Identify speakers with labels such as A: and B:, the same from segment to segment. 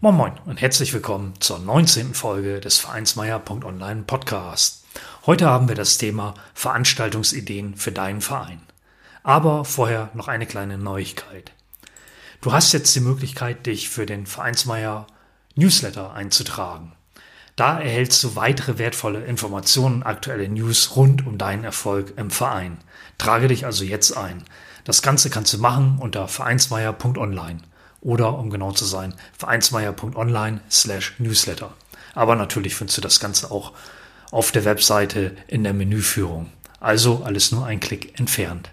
A: Moin Moin und herzlich willkommen zur 19. Folge des Vereinsmeier.online Podcast. Heute haben wir das Thema Veranstaltungsideen für deinen Verein. Aber vorher noch eine kleine Neuigkeit. Du hast jetzt die Möglichkeit, dich für den Vereinsmeier Newsletter einzutragen. Da erhältst du weitere wertvolle Informationen, aktuelle News rund um deinen Erfolg im Verein. Trage dich also jetzt ein. Das Ganze kannst du machen unter vereinsmeier.online oder um genau zu sein, vereinsmeier.online slash newsletter. Aber natürlich findest du das Ganze auch auf der Webseite in der Menüführung. Also alles nur ein Klick entfernt.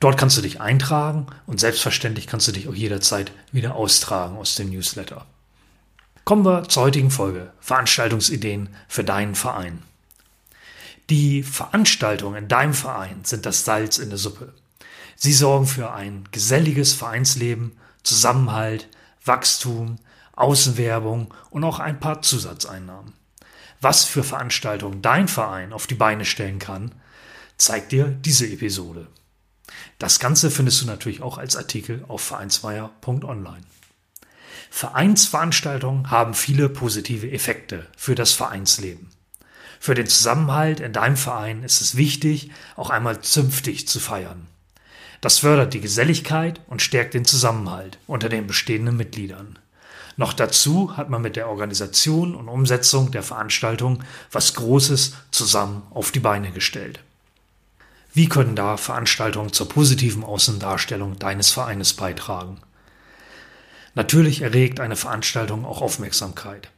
A: Dort kannst du dich eintragen und selbstverständlich kannst du dich auch jederzeit wieder austragen aus dem Newsletter. Kommen wir zur heutigen Folge. Veranstaltungsideen für deinen Verein. Die Veranstaltungen in deinem Verein sind das Salz in der Suppe. Sie sorgen für ein geselliges Vereinsleben Zusammenhalt, Wachstum, Außenwerbung und auch ein paar Zusatzeinnahmen. Was für Veranstaltungen dein Verein auf die Beine stellen kann, zeigt dir diese Episode. Das Ganze findest du natürlich auch als Artikel auf vereinsmeier.online. Vereinsveranstaltungen haben viele positive Effekte für das Vereinsleben. Für den Zusammenhalt in deinem Verein ist es wichtig, auch einmal zünftig zu feiern. Das fördert die Geselligkeit und stärkt den Zusammenhalt unter den bestehenden Mitgliedern. Noch dazu hat man mit der Organisation und Umsetzung der Veranstaltung was Großes zusammen auf die Beine gestellt. Wie können da Veranstaltungen zur positiven Außendarstellung deines Vereines beitragen? Natürlich erregt eine Veranstaltung auch Aufmerksamkeit.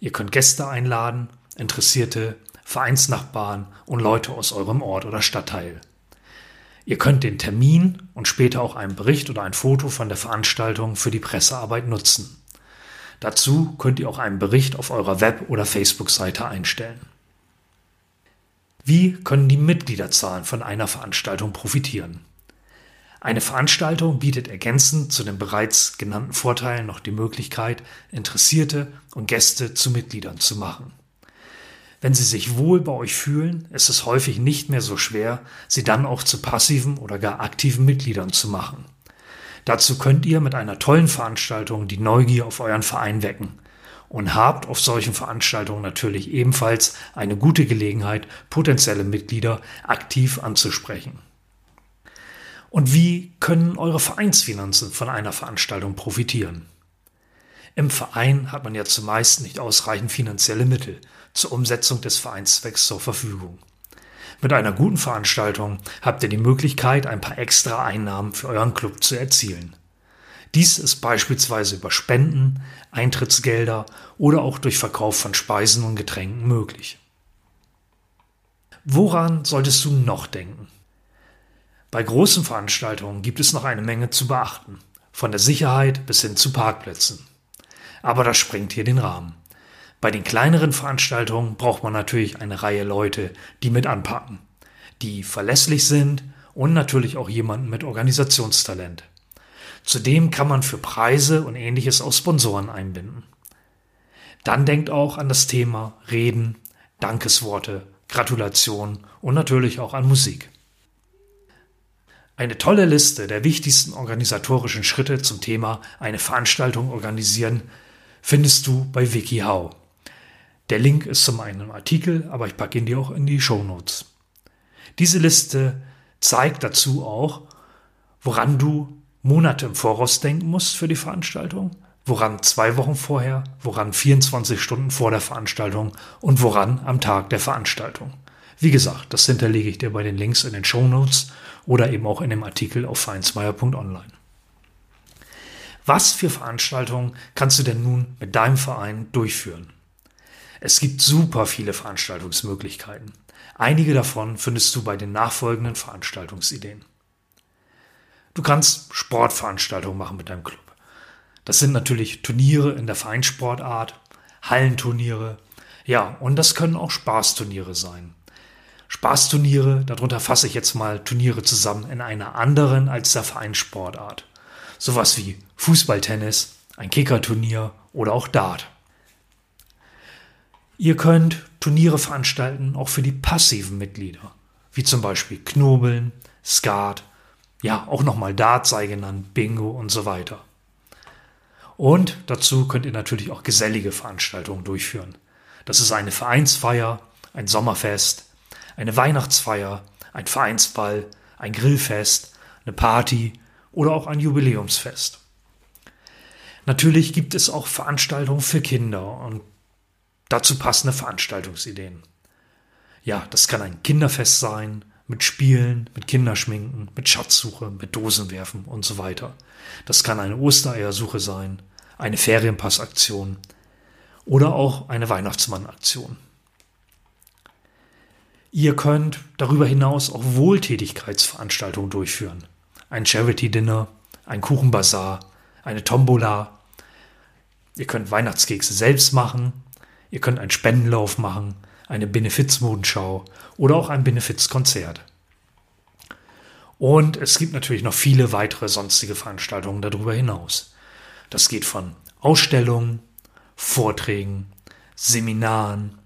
A: Ihr könnt Gäste einladen, Interessierte, Vereinsnachbarn und Leute aus eurem Ort oder Stadtteil. Ihr könnt den Termin und später auch einen Bericht oder ein Foto von der Veranstaltung für die Pressearbeit nutzen. Dazu könnt ihr auch einen Bericht auf eurer Web- oder Facebook-Seite einstellen. Wie können die Mitgliederzahlen von einer Veranstaltung profitieren? Eine Veranstaltung bietet ergänzend zu den bereits genannten Vorteilen noch die Möglichkeit, Interessierte und Gäste zu Mitgliedern zu machen. Wenn sie sich wohl bei euch fühlen, ist es häufig nicht mehr so schwer, sie dann auch zu passiven oder gar aktiven Mitgliedern zu machen. Dazu könnt ihr mit einer tollen Veranstaltung die Neugier auf euren Verein wecken und habt auf solchen Veranstaltungen natürlich ebenfalls eine gute Gelegenheit, potenzielle Mitglieder aktiv anzusprechen. Und wie können eure Vereinsfinanzen von einer Veranstaltung profitieren? Im Verein hat man ja zumeist nicht ausreichend finanzielle Mittel zur Umsetzung des Vereinszwecks zur Verfügung. Mit einer guten Veranstaltung habt ihr die Möglichkeit, ein paar extra Einnahmen für euren Club zu erzielen. Dies ist beispielsweise über Spenden, Eintrittsgelder oder auch durch Verkauf von Speisen und Getränken möglich. Woran solltest du noch denken? Bei großen Veranstaltungen gibt es noch eine Menge zu beachten, von der Sicherheit bis hin zu Parkplätzen. Aber das sprengt hier den Rahmen. Bei den kleineren Veranstaltungen braucht man natürlich eine Reihe Leute, die mit anpacken, die verlässlich sind und natürlich auch jemanden mit Organisationstalent. Zudem kann man für Preise und ähnliches auch Sponsoren einbinden. Dann denkt auch an das Thema Reden, Dankesworte, Gratulation und natürlich auch an Musik. Eine tolle Liste der wichtigsten organisatorischen Schritte zum Thema eine Veranstaltung organisieren findest du bei WikiHow. Der Link ist zum einen im Artikel, aber ich packe ihn dir auch in die Show Notes. Diese Liste zeigt dazu auch, woran du Monate im Voraus denken musst für die Veranstaltung, woran zwei Wochen vorher, woran 24 Stunden vor der Veranstaltung und woran am Tag der Veranstaltung. Wie gesagt, das hinterlege ich dir bei den Links in den Show Notes oder eben auch in dem Artikel auf vereinsmeier.online. Was für Veranstaltungen kannst du denn nun mit deinem Verein durchführen? Es gibt super viele Veranstaltungsmöglichkeiten. Einige davon findest du bei den nachfolgenden Veranstaltungsideen. Du kannst Sportveranstaltungen machen mit deinem Club. Das sind natürlich Turniere in der Vereinssportart, Hallenturniere. Ja, und das können auch Spaßturniere sein. Spaßturniere, darunter fasse ich jetzt mal Turniere zusammen in einer anderen als der Vereinssportart. Sowas wie Fußballtennis, ein Kickerturnier oder auch Dart. Ihr könnt Turniere veranstalten, auch für die passiven Mitglieder, wie zum Beispiel Knobeln, Skat, ja, auch nochmal Dart sei genannt, Bingo und so weiter. Und dazu könnt ihr natürlich auch gesellige Veranstaltungen durchführen. Das ist eine Vereinsfeier, ein Sommerfest, eine Weihnachtsfeier, ein Vereinsball, ein Grillfest, eine Party oder auch ein Jubiläumsfest. Natürlich gibt es auch Veranstaltungen für Kinder und dazu passende Veranstaltungsideen. Ja, das kann ein Kinderfest sein, mit Spielen, mit Kinderschminken, mit Schatzsuche, mit Dosenwerfen und so weiter. Das kann eine Ostereiersuche sein, eine Ferienpassaktion oder auch eine Weihnachtsmannaktion. Ihr könnt darüber hinaus auch Wohltätigkeitsveranstaltungen durchführen. Ein Charity-Dinner, ein Kuchenbazar, eine Tombola. Ihr könnt Weihnachtskekse selbst machen. Ihr könnt einen Spendenlauf machen, eine Benefizmodenschau oder auch ein Benefizkonzert. Und es gibt natürlich noch viele weitere sonstige Veranstaltungen darüber hinaus. Das geht von Ausstellungen, Vorträgen, Seminaren,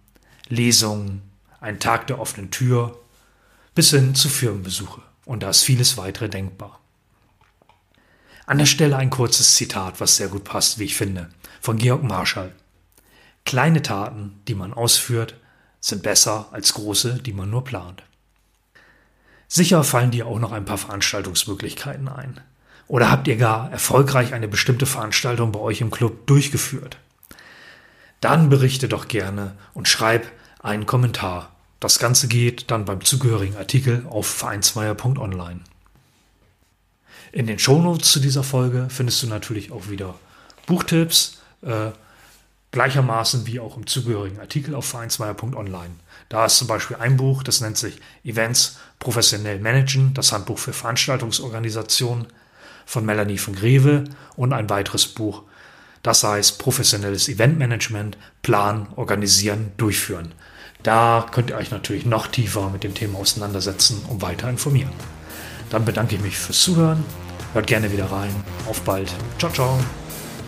A: Lesungen, ein Tag der offenen Tür, bis hin zu Firmenbesuche. Und da ist vieles weitere denkbar. An der Stelle ein kurzes Zitat, was sehr gut passt, wie ich finde, von Georg Marschall. Kleine Taten, die man ausführt, sind besser als große, die man nur plant. Sicher fallen dir auch noch ein paar Veranstaltungsmöglichkeiten ein. Oder habt ihr gar erfolgreich eine bestimmte Veranstaltung bei euch im Club durchgeführt? Dann berichte doch gerne und schreib einen Kommentar das Ganze geht dann beim zugehörigen Artikel auf vereinsmeier.online. In den Shownotes zu dieser Folge findest du natürlich auch wieder Buchtipps, äh, gleichermaßen wie auch im zugehörigen Artikel auf vereinsmeier.online. Da ist zum Beispiel ein Buch, das nennt sich Events professionell managen, das Handbuch für Veranstaltungsorganisation von Melanie von Greve und ein weiteres Buch, das heißt professionelles Eventmanagement, planen, organisieren, durchführen. Da könnt ihr euch natürlich noch tiefer mit dem Thema auseinandersetzen und weiter informieren. Dann bedanke ich mich fürs Zuhören. Hört gerne wieder rein. Auf bald. Ciao, ciao.